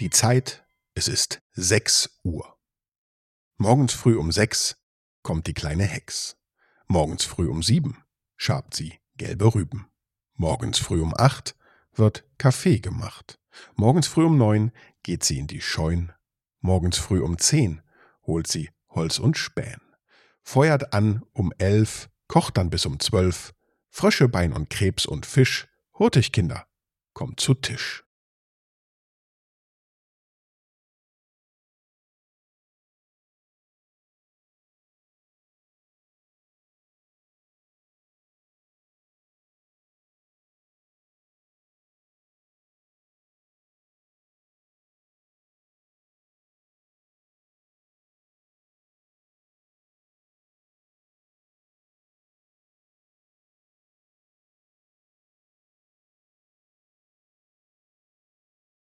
Die Zeit, es ist sechs Uhr. Morgens früh um sechs kommt die kleine Hex. Morgens früh um sieben schabt sie gelbe Rüben. Morgens früh um acht wird Kaffee gemacht. Morgens früh um neun geht sie in die Scheun. Morgens früh um zehn holt sie Holz und Spähen. Feuert an um elf, kocht dann bis um zwölf. Frösche, Bein und Krebs und Fisch. Hurtig, Kinder, kommt zu Tisch.